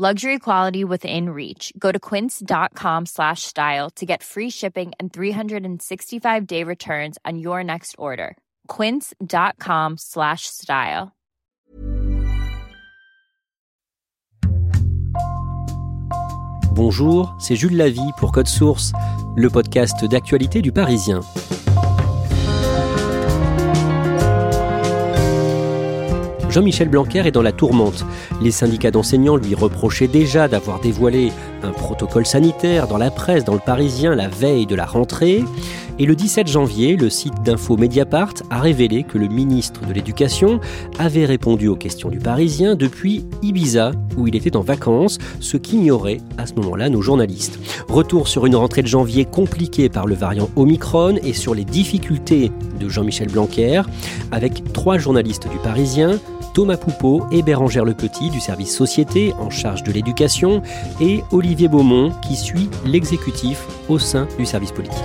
Luxury quality within reach. Go to quince.com slash style to get free shipping and 365-day returns on your next order. quince.com slash style. Bonjour, c'est Jules Lavie pour Code Source, le podcast d'actualité du Parisien. Jean-Michel Blanquer est dans la tourmente. Les syndicats d'enseignants lui reprochaient déjà d'avoir dévoilé un protocole sanitaire dans la presse, dans le Parisien, la veille de la rentrée. Et le 17 janvier, le site d'info Mediapart a révélé que le ministre de l'Éducation avait répondu aux questions du Parisien depuis Ibiza, où il était en vacances, ce qu'ignoraient à ce moment-là nos journalistes. Retour sur une rentrée de janvier compliquée par le variant Omicron et sur les difficultés de Jean-Michel Blanquer, avec trois journalistes du Parisien, Thomas Poupeau et Bérangère Le Petit du service Société en charge de l'éducation et Olivier Beaumont qui suit l'exécutif au sein du service politique.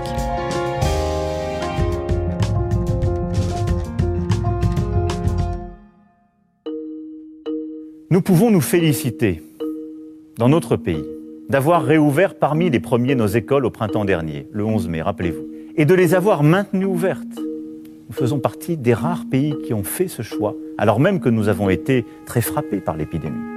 Nous pouvons nous féliciter, dans notre pays, d'avoir réouvert parmi les premiers nos écoles au printemps dernier, le 11 mai, rappelez-vous, et de les avoir maintenues ouvertes. Nous faisons partie des rares pays qui ont fait ce choix, alors même que nous avons été très frappés par l'épidémie.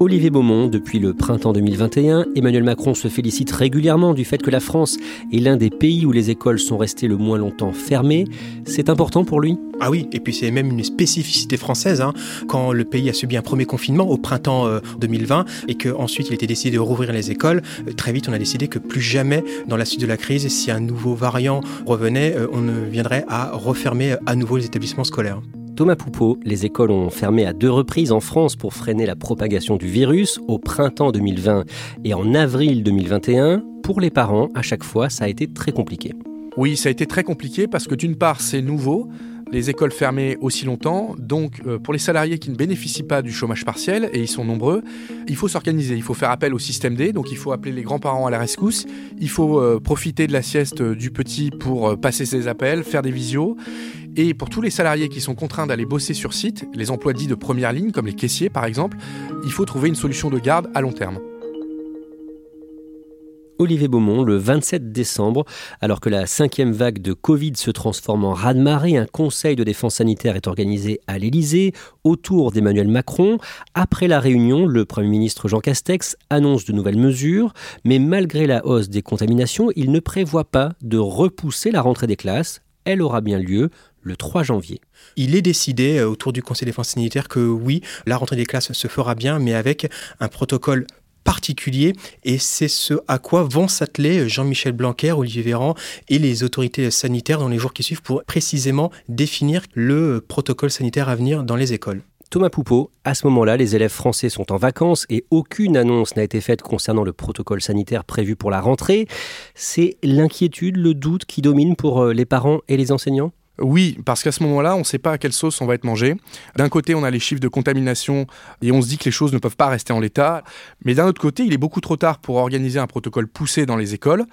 Olivier Beaumont, depuis le printemps 2021, Emmanuel Macron se félicite régulièrement du fait que la France est l'un des pays où les écoles sont restées le moins longtemps fermées. C'est important pour lui? Ah oui, et puis c'est même une spécificité française. Hein. quand le pays a subi un premier confinement au printemps 2020 et qu'ensuite il été décidé de rouvrir les écoles, euh, très vite on a décidé que plus jamais dans la suite de la crise, si un nouveau variant revenait, euh, on ne viendrait à refermer à nouveau les établissements scolaires. Thomas Poupeau, les écoles ont fermé à deux reprises en France pour freiner la propagation du virus, au printemps 2020 et en avril 2021. Pour les parents, à chaque fois, ça a été très compliqué. Oui, ça a été très compliqué parce que d'une part, c'est nouveau les écoles fermées aussi longtemps. Donc, euh, pour les salariés qui ne bénéficient pas du chômage partiel, et ils sont nombreux, il faut s'organiser. Il faut faire appel au système D. Donc, il faut appeler les grands-parents à la rescousse. Il faut euh, profiter de la sieste du petit pour euh, passer ses appels, faire des visios. Et pour tous les salariés qui sont contraints d'aller bosser sur site, les emplois dits de première ligne, comme les caissiers par exemple, il faut trouver une solution de garde à long terme. Olivier Beaumont, le 27 décembre, alors que la cinquième vague de Covid se transforme en raz-de-marée, un conseil de défense sanitaire est organisé à l'Élysée autour d'Emmanuel Macron. Après la réunion, le Premier ministre Jean Castex annonce de nouvelles mesures, mais malgré la hausse des contaminations, il ne prévoit pas de repousser la rentrée des classes. Elle aura bien lieu le 3 janvier. Il est décidé euh, autour du Conseil de défense sanitaire que oui, la rentrée des classes se fera bien, mais avec un protocole particulier et c'est ce à quoi vont s'atteler Jean-Michel Blanquer, Olivier Véran et les autorités sanitaires dans les jours qui suivent pour précisément définir le protocole sanitaire à venir dans les écoles. Thomas Poupeau, à ce moment-là, les élèves français sont en vacances et aucune annonce n'a été faite concernant le protocole sanitaire prévu pour la rentrée. C'est l'inquiétude, le doute qui domine pour euh, les parents et les enseignants? Oui, parce qu'à ce moment-là, on ne sait pas à quelle sauce on va être mangé. D'un côté, on a les chiffres de contamination et on se dit que les choses ne peuvent pas rester en l'état. Mais d'un autre côté, il est beaucoup trop tard pour organiser un protocole poussé dans les écoles.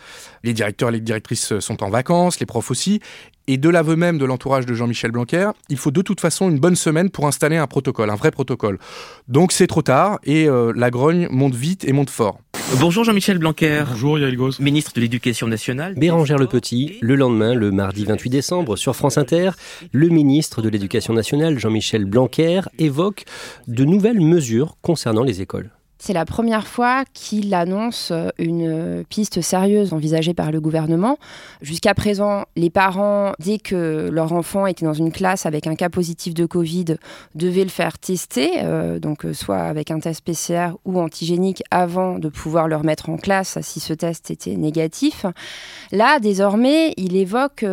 Les directeurs et les directrices sont en vacances, les profs aussi. Et de l'aveu même de l'entourage de Jean-Michel Blanquer, il faut de toute façon une bonne semaine pour installer un protocole, un vrai protocole. Donc c'est trop tard et euh, la grogne monte vite et monte fort. Bonjour Jean-Michel Blanquer. Bonjour Yael Gauss. Ministre de l'Éducation nationale. Bérangère Le Petit, le lendemain, le mardi 28 décembre, sur France Inter, le ministre de l'Éducation nationale, Jean-Michel Blanquer, évoque de nouvelles mesures concernant les écoles. C'est la première fois qu'il annonce euh, une piste sérieuse envisagée par le gouvernement. Jusqu'à présent, les parents, dès que leur enfant était dans une classe avec un cas positif de Covid, devaient le faire tester, euh, donc euh, soit avec un test PCR ou antigénique, avant de pouvoir le remettre en classe si ce test était négatif. Là, désormais, il évoque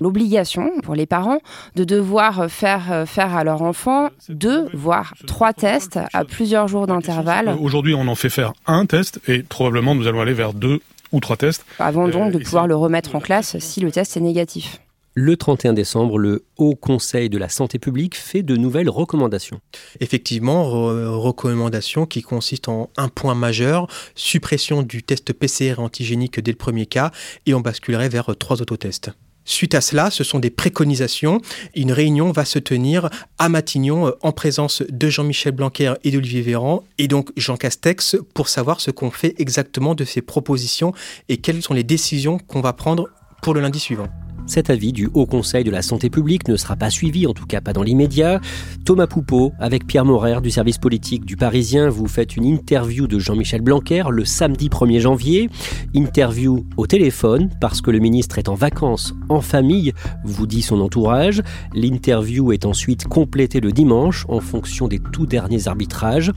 l'obligation pour les parents de devoir faire faire à leur enfant deux, voire trois tests à plusieurs jours d'intervalle Aujourd'hui, on en fait faire un test et probablement nous allons aller vers deux ou trois tests. Avant donc Euh, de pouvoir le remettre en classe si le test est négatif. Le 31 décembre, le Haut Conseil de la Santé publique fait de nouvelles recommandations. Effectivement, re- recommandation qui consiste en un point majeur, suppression du test PCR antigénique dès le premier cas, et on basculerait vers trois autotests. Suite à cela, ce sont des préconisations. Une réunion va se tenir à Matignon euh, en présence de Jean-Michel Blanquer et d'Olivier Véran et donc Jean Castex pour savoir ce qu'on fait exactement de ces propositions et quelles sont les décisions qu'on va prendre pour le lundi suivant. Cet avis du Haut Conseil de la Santé publique ne sera pas suivi, en tout cas pas dans l'immédiat. Thomas Poupeau, avec Pierre Morer du service politique du Parisien, vous faites une interview de Jean-Michel Blanquer le samedi 1er janvier. Interview au téléphone, parce que le ministre est en vacances, en famille, vous dit son entourage. L'interview est ensuite complétée le dimanche, en fonction des tout derniers arbitrages.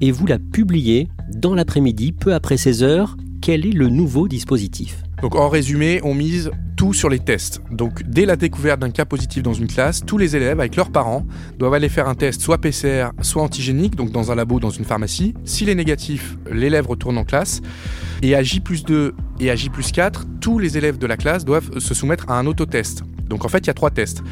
Et vous la publiez dans l'après-midi, peu après 16 heures. Quel est le nouveau dispositif? Donc en résumé, on mise tout sur les tests. Donc dès la découverte d'un cas positif dans une classe, tous les élèves avec leurs parents doivent aller faire un test soit PCR, soit antigénique, donc dans un labo, dans une pharmacie. S'il est négatif, l'élève retourne en classe. Et à J plus 2 et à J plus 4, tous les élèves de la classe doivent se soumettre à un autotest. Donc en fait, il y a trois tests.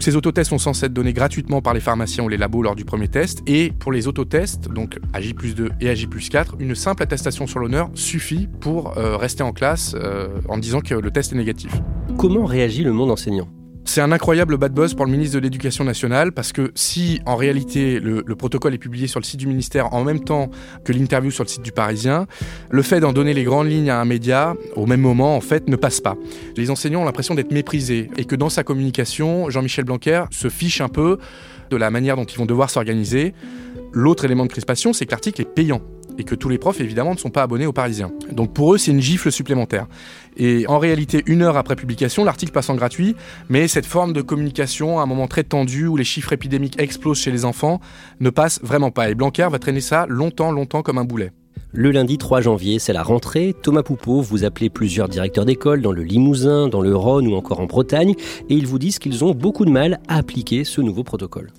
Ces autotests sont censés être donnés gratuitement par les pharmaciens ou les labos lors du premier test. Et pour les autotests, donc à J plus 2 et à J plus 4, une simple attestation sur l'honneur suffit pour euh, rester en classe euh, en disant que le test est négatif. Comment réagit le monde enseignant? C'est un incroyable bad buzz pour le ministre de l'Éducation nationale parce que si en réalité le, le protocole est publié sur le site du ministère en même temps que l'interview sur le site du Parisien, le fait d'en donner les grandes lignes à un média au même moment en fait ne passe pas. Les enseignants ont l'impression d'être méprisés et que dans sa communication, Jean-Michel Blanquer se fiche un peu de la manière dont ils vont devoir s'organiser. L'autre élément de crispation, c'est que l'article est payant et que tous les profs évidemment ne sont pas abonnés au Parisien. Donc pour eux, c'est une gifle supplémentaire. Et en réalité, une heure après publication, l'article passe en gratuit, mais cette forme de communication, à un moment très tendu où les chiffres épidémiques explosent chez les enfants, ne passe vraiment pas. Et Blanquer va traîner ça longtemps, longtemps comme un boulet. Le lundi 3 janvier, c'est la rentrée. Thomas Poupeau, vous appelez plusieurs directeurs d'école dans le Limousin, dans le Rhône ou encore en Bretagne, et ils vous disent qu'ils ont beaucoup de mal à appliquer ce nouveau protocole.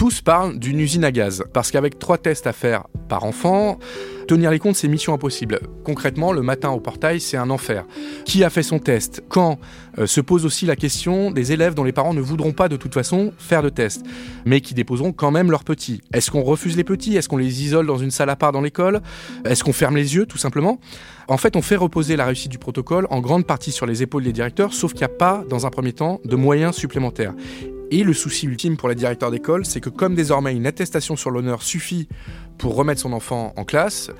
Tous parlent d'une usine à gaz, parce qu'avec trois tests à faire par enfant, tenir les comptes, c'est mission impossible. Concrètement, le matin au portail, c'est un enfer. Qui a fait son test? Quand? Euh, Se pose aussi la question des élèves dont les parents ne voudront pas de toute façon faire de test, mais qui déposeront quand même leurs petits. Est-ce qu'on refuse les petits? Est-ce qu'on les isole dans une salle à part dans l'école? Est-ce qu'on ferme les yeux, tout simplement? En fait, on fait reposer la réussite du protocole en grande partie sur les épaules des directeurs, sauf qu'il n'y a pas, dans un premier temps, de moyens supplémentaires. Et le souci ultime pour les directeurs d'école, c'est que comme désormais une attestation sur l'honneur suffit pour remettre son enfant en classe,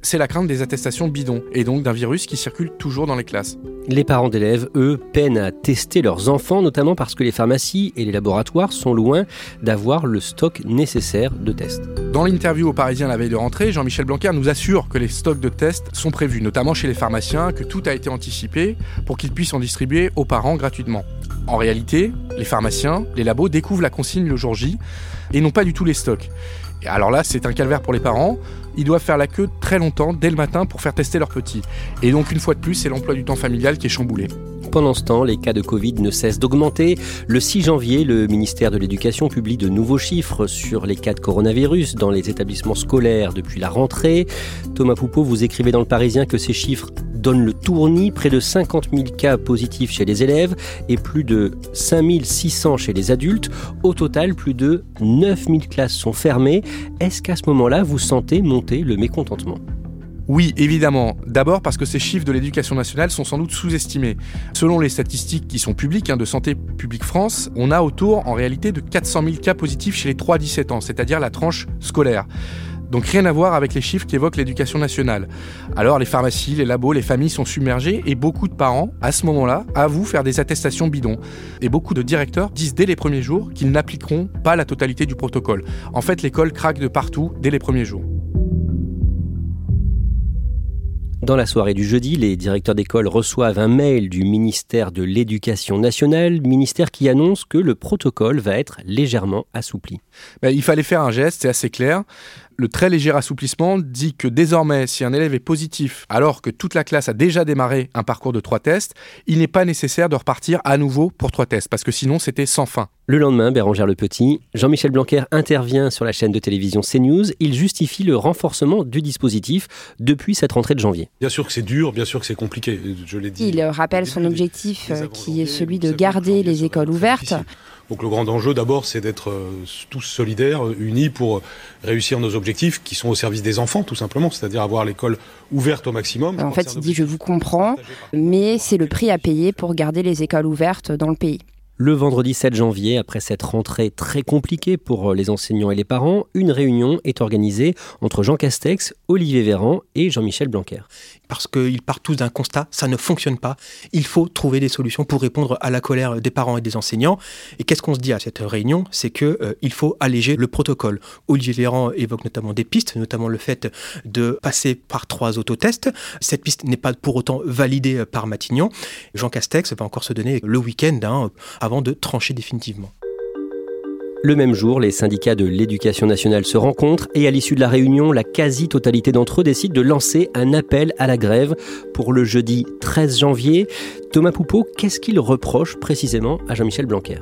c'est la crainte des attestations bidons, et donc d'un virus qui circule toujours dans les classes. Les parents d'élèves, eux, peinent à tester leurs enfants, notamment parce que les pharmacies et les laboratoires sont loin d'avoir le stock nécessaire de tests. Dans l'interview au Parisien la veille de rentrée, Jean-Michel Blanquer nous assure que les stocks de tests sont prévus, notamment chez les pharmaciens, que tout a été anticipé pour qu'ils puissent en distribuer aux parents gratuitement. En réalité, les pharmaciens, les labos découvrent la consigne le jour J et n'ont pas du tout les stocks. Alors là, c'est un calvaire pour les parents. Ils doivent faire la queue très longtemps, dès le matin, pour faire tester leurs petits. Et donc, une fois de plus, c'est l'emploi du temps familial qui est chamboulé. Pendant ce temps, les cas de Covid ne cessent d'augmenter. Le 6 janvier, le ministère de l'Éducation publie de nouveaux chiffres sur les cas de coronavirus dans les établissements scolaires depuis la rentrée. Thomas Poupeau, vous écrivez dans le Parisien que ces chiffres donnent le tournis, près de 50 000 cas positifs chez les élèves et plus de 5 600 chez les adultes. Au total, plus de 9 000 classes sont fermées. Est-ce qu'à ce moment-là, vous sentez monter le mécontentement? Oui, évidemment. D'abord parce que ces chiffres de l'éducation nationale sont sans doute sous-estimés. Selon les statistiques qui sont publiques hein, de Santé publique France, on a autour en réalité de 400 000 cas positifs chez les 3-17 ans, c'est-à-dire la tranche scolaire. Donc rien à voir avec les chiffres qu'évoque l'éducation nationale. Alors les pharmacies, les labos, les familles sont submergées et beaucoup de parents, à ce moment-là, avouent faire des attestations bidons. Et beaucoup de directeurs disent dès les premiers jours qu'ils n'appliqueront pas la totalité du protocole. En fait, l'école craque de partout dès les premiers jours. Dans la soirée du jeudi, les directeurs d'école reçoivent un mail du ministère de l'Éducation nationale, ministère qui annonce que le protocole va être légèrement assoupli. Ben, il fallait faire un geste, c'est assez clair. Le très léger assouplissement dit que désormais, si un élève est positif alors que toute la classe a déjà démarré un parcours de trois tests, il n'est pas nécessaire de repartir à nouveau pour trois tests, parce que sinon c'était sans fin. Le lendemain, Bérangère Le Petit, Jean-Michel Blanquer intervient sur la chaîne de télévision CNews. Il justifie le renforcement du dispositif depuis cette rentrée de janvier. Bien sûr que c'est dur, bien sûr que c'est compliqué, je l'ai dit. Il rappelle son objectif euh, qui est celui de garder les écoles ouvertes. Donc le grand enjeu d'abord, c'est d'être euh, tous solidaires, unis pour réussir nos objectifs qui sont au service des enfants tout simplement, c'est-à-dire avoir l'école ouverte au maximum. En fait, il dit je vous comprends, mais c'est le prix à payer pour garder les écoles ouvertes dans le pays. Le vendredi 7 janvier, après cette rentrée très compliquée pour les enseignants et les parents, une réunion est organisée entre Jean Castex, Olivier Véran et Jean-Michel Blanquer parce qu'ils partent tous d'un constat, ça ne fonctionne pas. Il faut trouver des solutions pour répondre à la colère des parents et des enseignants. Et qu'est-ce qu'on se dit à cette réunion? C'est qu'il euh, faut alléger le protocole. Olivier Véran évoque notamment des pistes, notamment le fait de passer par trois autotests. Cette piste n'est pas pour autant validée par Matignon. Jean Castex va encore se donner le week-end hein, avant de trancher définitivement. Le même jour, les syndicats de l'éducation nationale se rencontrent et à l'issue de la réunion, la quasi-totalité d'entre eux décide de lancer un appel à la grève pour le jeudi 13 janvier. Thomas Poupeau, qu'est-ce qu'il reproche précisément à Jean-Michel Blanquer?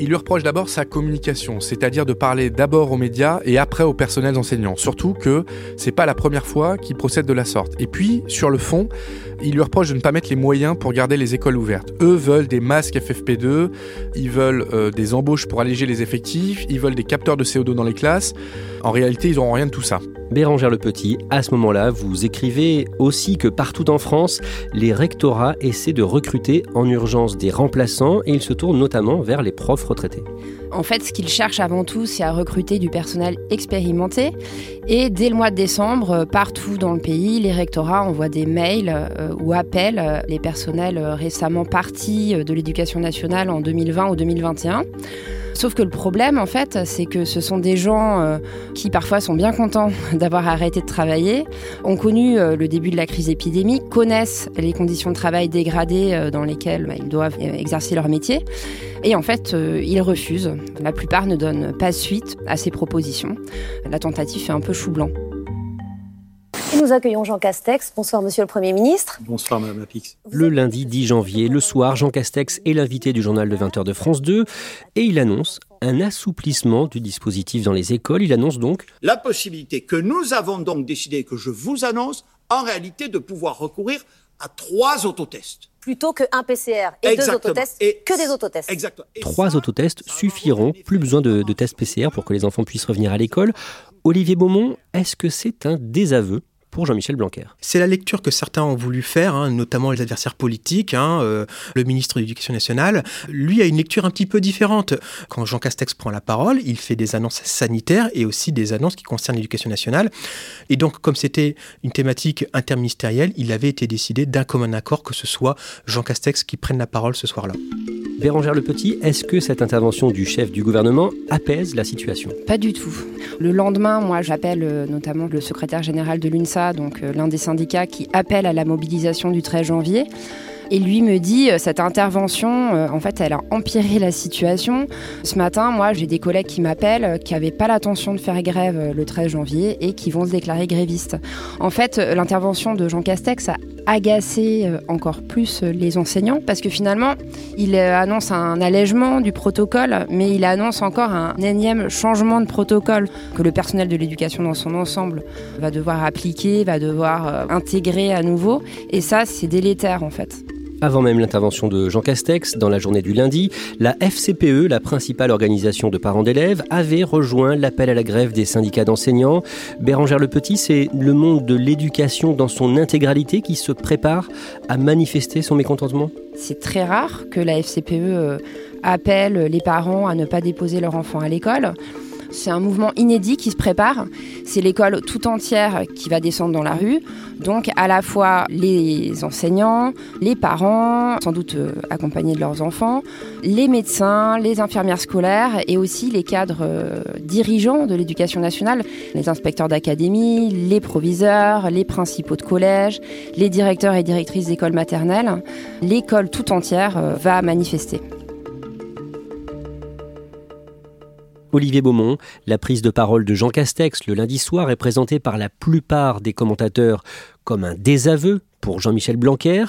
Il lui reproche d'abord sa communication, c'est-à-dire de parler d'abord aux médias et après aux personnels enseignants. Surtout que c'est pas la première fois qu'il procède de la sorte. Et puis, sur le fond, il lui reproche de ne pas mettre les moyens pour garder les écoles ouvertes. Eux veulent des masques FFP2, ils veulent euh, des embauches pour alléger les effectifs, ils veulent des capteurs de CO2 dans les classes. En réalité, ils n'auront rien de tout ça. Bérangère Le Petit, à ce moment-là, vous écrivez aussi que partout en France, les rectorats essaient de recruter en urgence des remplaçants et ils se tournent notamment vers les profs En fait, ce qu'ils cherchent avant tout, c'est à recruter du personnel expérimenté. Et dès le mois de décembre, partout dans le pays, les rectorats envoient des mails euh, ou appellent euh, les personnels récemment partis de l'éducation nationale en 2020 ou 2021 Sauf que le problème, en fait, c'est que ce sont des gens euh, qui parfois sont bien contents d'avoir arrêté de travailler, ont connu euh, le début de la crise épidémique, connaissent les conditions de travail dégradées euh, dans lesquelles bah, ils doivent exercer leur métier. Et en fait, ils refusent. La plupart ne donnent pas suite à ces propositions. La tentative fait un peu chou blanc. Nous accueillons Jean Castex. Bonsoir, monsieur le Premier ministre. Bonsoir, madame Lapix. Le lundi 10 janvier, le soir, Jean Castex est l'invité du journal de 20h de France 2 et il annonce un assouplissement du dispositif dans les écoles. Il annonce donc la possibilité que nous avons donc décidé, que je vous annonce, en réalité de pouvoir recourir à trois autotests. Plutôt qu'un PCR et deux autotests, et que des autotests. Exactement. trois autotests suffiront, plus besoin de, de tests PCR pour que les enfants puissent revenir à l'école. Olivier Beaumont, est-ce que c'est un désaveu? Pour Jean-Michel Blanquer. C'est la lecture que certains ont voulu faire, hein, notamment les adversaires politiques. Hein, euh, le ministre de l'Éducation nationale, lui, a une lecture un petit peu différente. Quand Jean Castex prend la parole, il fait des annonces sanitaires et aussi des annonces qui concernent l'éducation nationale. Et donc, comme c'était une thématique interministérielle, il avait été décidé d'un commun accord que ce soit Jean Castex qui prenne la parole ce soir-là. Bérangère Le Petit, est-ce que cette intervention du chef du gouvernement apaise la situation? Pas du tout. Le lendemain, moi, j'appelle euh, notamment le secrétaire général de l'UNSA, donc euh, l'un des syndicats qui appelle à la mobilisation du 13 janvier. Et lui me dit, euh, cette intervention, euh, en fait, elle a empiré la situation. Ce matin, moi, j'ai des collègues qui m'appellent, euh, qui n'avaient pas l'intention de faire grève le 13 janvier et qui vont se déclarer grévistes. En fait, l'intervention de Jean Castex a agacé encore plus les enseignants parce que finalement, il annonce un allègement du protocole, mais il annonce encore un énième changement de protocole que le personnel de l'éducation dans son ensemble va devoir appliquer, va devoir intégrer à nouveau. Et ça, c'est délétère en fait. Avant même l'intervention de Jean Castex, dans la journée du lundi, la FCPE, la principale organisation de parents d'élèves, avait rejoint l'appel à la grève des syndicats d'enseignants. Bérangère Le Petit, c'est le monde de l'éducation dans son intégralité qui se prépare à manifester son mécontentement? C'est très rare que la FCPE euh, appelle les parents à ne pas déposer leur enfant à l'école. C'est un mouvement inédit qui se prépare. C'est l'école tout entière qui va descendre dans la rue. Donc à la fois les enseignants, les parents, sans doute euh, accompagnés de leurs enfants, les médecins, les infirmières scolaires et aussi les cadres euh, dirigeants de l'éducation nationale, les inspecteurs d'académie, les proviseurs, les principaux de collège, les directeurs et directrices d'écoles maternelles. L'école tout entière euh, va manifester. Olivier Beaumont, la prise de parole de Jean Castex le lundi soir est présentée par la plupart des commentateurs comme un désaveu pour Jean-Michel Blanquer.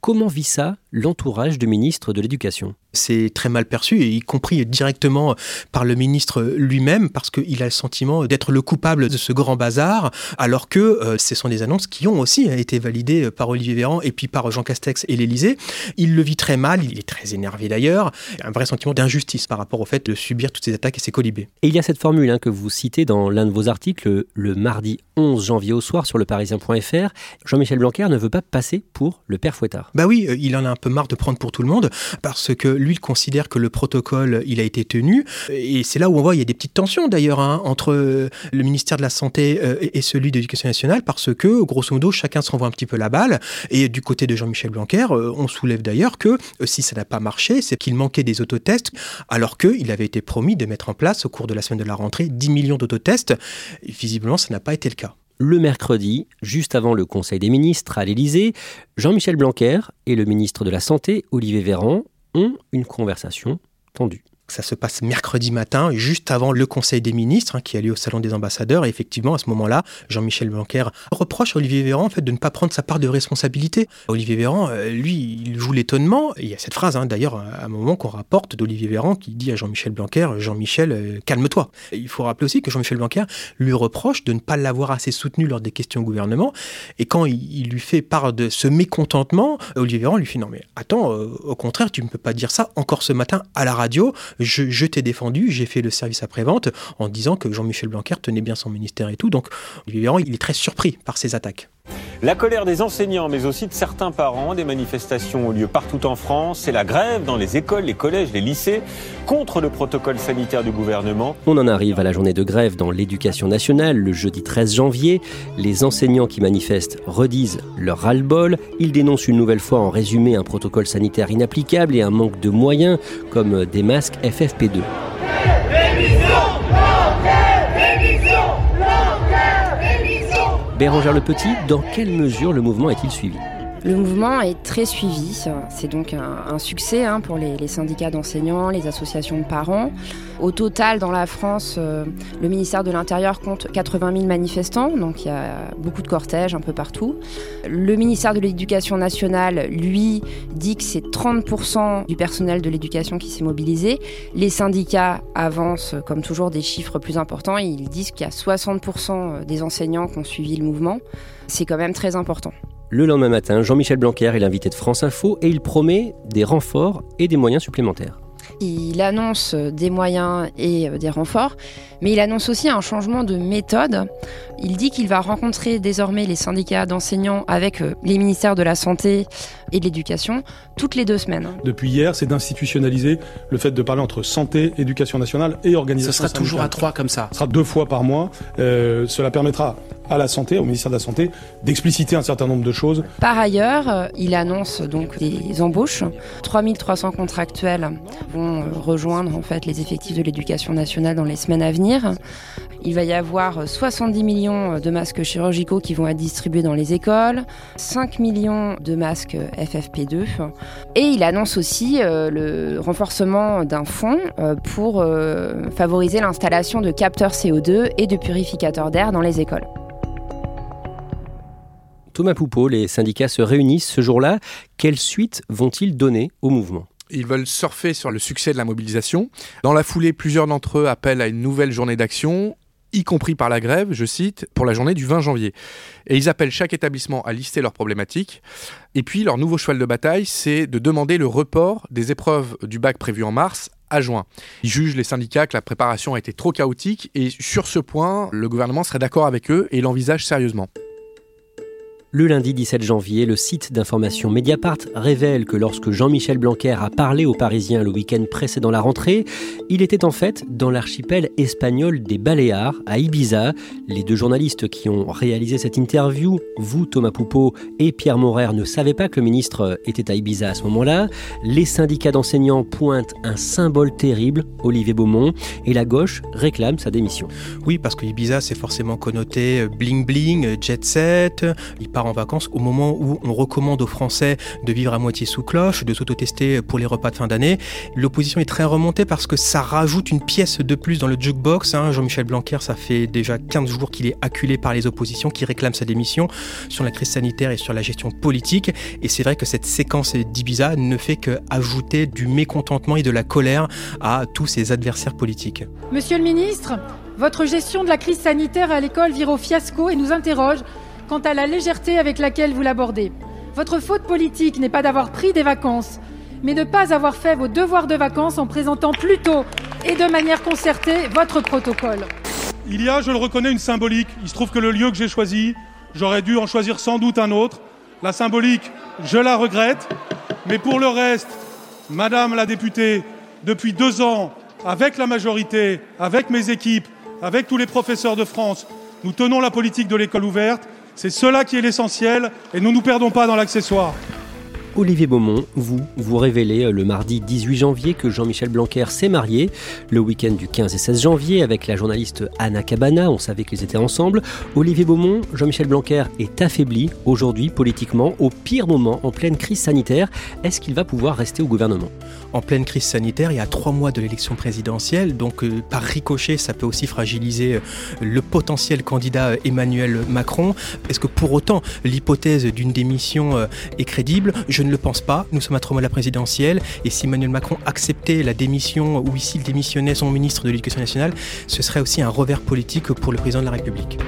Comment vit ça l'entourage du ministre de l'Éducation? C'est très mal perçu, y compris directement par le ministre lui-même, parce qu'il a le sentiment d'être le coupable de ce grand bazar, alors que euh, ce sont des annonces qui ont aussi été validées par Olivier Véran et puis par Jean Castex et l'Élysée. Il le vit très mal, il est très énervé d'ailleurs, un vrai sentiment d'injustice par rapport au fait de subir toutes ces attaques et ces colibés. Et il y a cette formule hein, que vous citez dans l'un de vos articles le mardi 11 janvier au soir sur le parisien.fr. Jean-Michel Blanquer ne veut pas passer pour le père Fouettard. Bah oui, euh, il en a un peu marre de prendre pour tout le monde, parce que lui, il considère que le protocole, il a été tenu. Et c'est là où on voit, il y a des petites tensions d'ailleurs hein, entre euh, le ministère de la Santé euh, et celui de l'Éducation nationale, parce que, grosso modo, chacun se renvoie un petit peu la balle. Et du côté de Jean-Michel Blanquer, euh, on soulève d'ailleurs que si ça n'a pas marché, c'est qu'il manquait des autotests, alors qu'il avait été promis de mettre en place, au cours de la semaine de la rentrée, 10 millions d'autotests. Visiblement, ça n'a pas été le cas le mercredi, juste avant le Conseil des ministres à l'Élysée, Jean-Michel Blanquer et le ministre de la Santé, Olivier Véran, une conversation tendue. Ça se passe mercredi matin, juste avant le Conseil des ministres, hein, qui a lieu au Salon des ambassadeurs. Et effectivement, à ce moment-là, Jean-Michel Blanquer reproche à Olivier Véran en fait, de ne pas prendre sa part de responsabilité. Olivier Véran, euh, lui, il joue l'étonnement. il y a cette phrase, hein, d'ailleurs, à un moment qu'on rapporte d'Olivier Véran, qui dit à Jean-Michel Blanquer Jean-Michel, euh, calme-toi. Il faut rappeler aussi que Jean-Michel Blanquer lui reproche de ne pas l'avoir assez soutenu lors des questions au gouvernement. Et quand il, lui fait part de ce mécontentement, Olivier Véran lui fait Non, mais attends, euh, au contraire, tu ne peux pas dire ça encore ce matin à la radio je, t'ai défendu, j'ai fait le service après-vente en disant que Jean-Michel Blanquer tenait bien son ministère et tout. Donc, il est très surpris par ces attaques. La colère des enseignants, mais aussi de certains parents, des manifestations ont lieu partout en France. C'est la grève dans les écoles, les collèges, les lycées, contre le protocole sanitaire du gouvernement. On en arrive à la journée de grève dans l'éducation nationale, le jeudi 13 janvier. Les enseignants qui manifestent redisent leur ras-le-bol. Ils dénoncent une nouvelle fois en résumé un protocole sanitaire inapplicable et un manque de moyens, comme des masques FFP2. Bérangère Le Petit, dans quelle mesure le mouvement est-il suivi? Le mouvement est très suivi. C'est donc un, succès hein, pour les, syndicats d'enseignants, les associations de parents. Au total, dans la France, euh, le ministère de l'Intérieur compte 80 000 manifestants, donc il y a beaucoup de cortèges un peu partout. Le ministère de l'Éducation nationale, lui, dit que c'est 30% du personnel de l'éducation qui s'est mobilisé. Les syndicats avancent, comme toujours, des chiffres plus importants. Ils disent qu'il y a 60% des enseignants qui ont suivi le mouvement. C'est quand même très important. Le lendemain matin, Jean-Michel Blanquer est l'invité de France Info et il promet des renforts et des moyens supplémentaires. Il annonce des moyens et des renforts, mais il annonce aussi un changement de méthode. Il dit qu'il va rencontrer désormais les syndicats d'enseignants avec euh, les ministères de la Santé et de l'Éducation toutes les deux semaines. Depuis hier, c'est d'institutionnaliser le fait de parler entre santé, éducation nationale et organisation. Ce sera toujours à trois comme ça. Ce sera deux fois par mois. Euh, cela permettra à la santé, au ministère de la Santé, d'expliciter un certain nombre de choses. Par ailleurs, euh, il annonce donc des embauches. 3300 contractuels vont rejoindre en fait les effectifs de l'éducation nationale dans les semaines à venir. Il va y avoir 70 millions de masques chirurgicaux qui vont être distribués dans les écoles, 5 millions de masques FFP2. Et il annonce aussi euh, le renforcement d'un fonds euh, pour euh, favoriser l'installation de capteurs CO2 et de purificateurs d'air dans les écoles. Thomas Poupeau, les syndicats se réunissent ce jour-là. Quelle suite vont-ils donner au mouvement? Ils veulent surfer sur le succès de la mobilisation. Dans la foulée, plusieurs d'entre eux appellent à une nouvelle journée d'action y compris par la grève, je cite, pour la journée du 20 janvier. Et ils appellent chaque établissement à lister leurs problématiques. Et puis, leur nouveau cheval de bataille, c'est de demander le report des épreuves du bac prévues en mars à juin. Ils jugent les syndicats que la préparation a été trop chaotique et sur ce point, le gouvernement serait d'accord avec eux et l'envisage sérieusement. Le lundi 17 janvier, le site d'information Mediapart révèle que lorsque Jean-Michel Blanquer a parlé aux Parisiens le week-end précédent la rentrée, il était en fait dans l'archipel espagnol des Baléares, à Ibiza. Les deux journalistes qui ont réalisé cette interview, vous Thomas Poupeau et Pierre Morer, ne savaient pas que le ministre était à Ibiza à ce moment-là. Les syndicats d'enseignants pointent un symbole terrible, Olivier Beaumont, et la gauche réclame sa démission. Oui, parce que Ibiza c'est forcément connoté bling bling, jet set. Il en vacances au moment où on recommande aux Français de vivre à moitié sous cloche, de s'autotester pour les repas de fin d'année. L'opposition est très remontée parce que ça rajoute une pièce de plus dans le jukebox. Hein. Jean-Michel Blanquer, ça fait déjà 15 jours qu'il est acculé par les oppositions qui réclament sa démission sur la crise sanitaire et sur la gestion politique. Et c'est vrai que cette séquence d'Ibiza ne fait qu'ajouter du mécontentement et de la colère à tous ses adversaires politiques. Monsieur le ministre, votre gestion de la crise sanitaire à l'école vire au fiasco et nous interroge quant à la légèreté avec laquelle vous l'abordez. Votre faute politique n'est pas d'avoir pris des vacances, mais de ne pas avoir fait vos devoirs de vacances en présentant plus tôt et de manière concertée votre protocole. Il y a, je le reconnais, une symbolique. Il se trouve que le lieu que j'ai choisi, j'aurais dû en choisir sans doute un autre. La symbolique, je la regrette. Mais pour le reste, Madame la députée, depuis deux ans, avec la majorité, avec mes équipes, avec tous les professeurs de France, nous tenons la politique de l'école ouverte. C'est cela qui est l'essentiel et nous ne nous perdons pas dans l'accessoire. Olivier Beaumont, vous, vous révélez euh, le mardi 18 janvier que Jean-Michel Blanquer s'est marié. Le week-end du 15 et 16 janvier, avec la journaliste Anna Cabana, on savait qu'ils étaient ensemble. Olivier Beaumont, Jean-Michel Blanquer est affaibli aujourd'hui politiquement, au pire moment, en pleine crise sanitaire. Est-ce qu'il va pouvoir rester au gouvernement? En pleine crise sanitaire, il y a trois mois de l'élection présidentielle, donc euh, par ricochet, ça peut aussi fragiliser euh, le potentiel candidat Emmanuel Macron. Est-ce que pour autant l'hypothèse d'une démission est crédible? Ne le pense pas. Nous sommes à trois mois de la présidentielle et si Emmanuel Macron acceptait la démission ou ici démissionnait son ministre de l'Éducation nationale, ce serait aussi un revers politique pour le président de la République.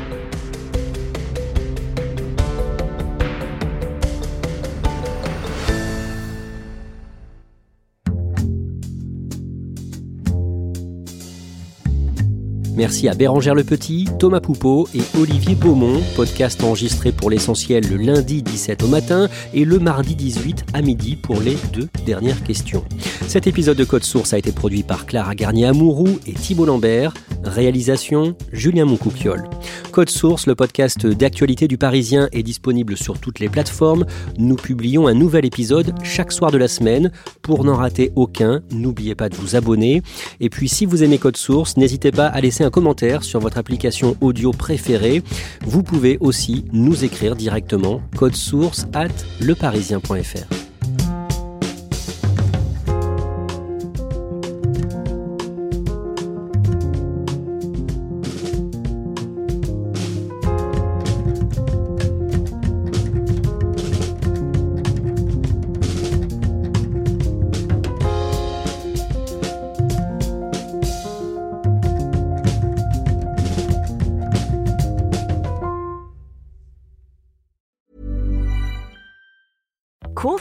Merci à Bérangère Le Petit, Thomas Poupeau et Olivier Beaumont. Podcast enregistré pour l'essentiel le lundi 17 au matin et le mardi 18 à midi pour les deux dernières questions. Cet épisode de Code Source a été produit par Clara Garnier-Amouroux et Thibault Lambert. Réalisation Julien Moncouquiole. Code Source, le podcast d'actualité du Parisien, est disponible sur toutes les plateformes. Nous publions un nouvel épisode chaque soir de la semaine. Pour n'en rater aucun, n'oubliez pas de vous abonner. Et puis si vous aimez Code Source, n'hésitez pas à laisser un commentaire sur votre application audio préférée. Vous pouvez aussi nous écrire directement code source at leparisien.fr.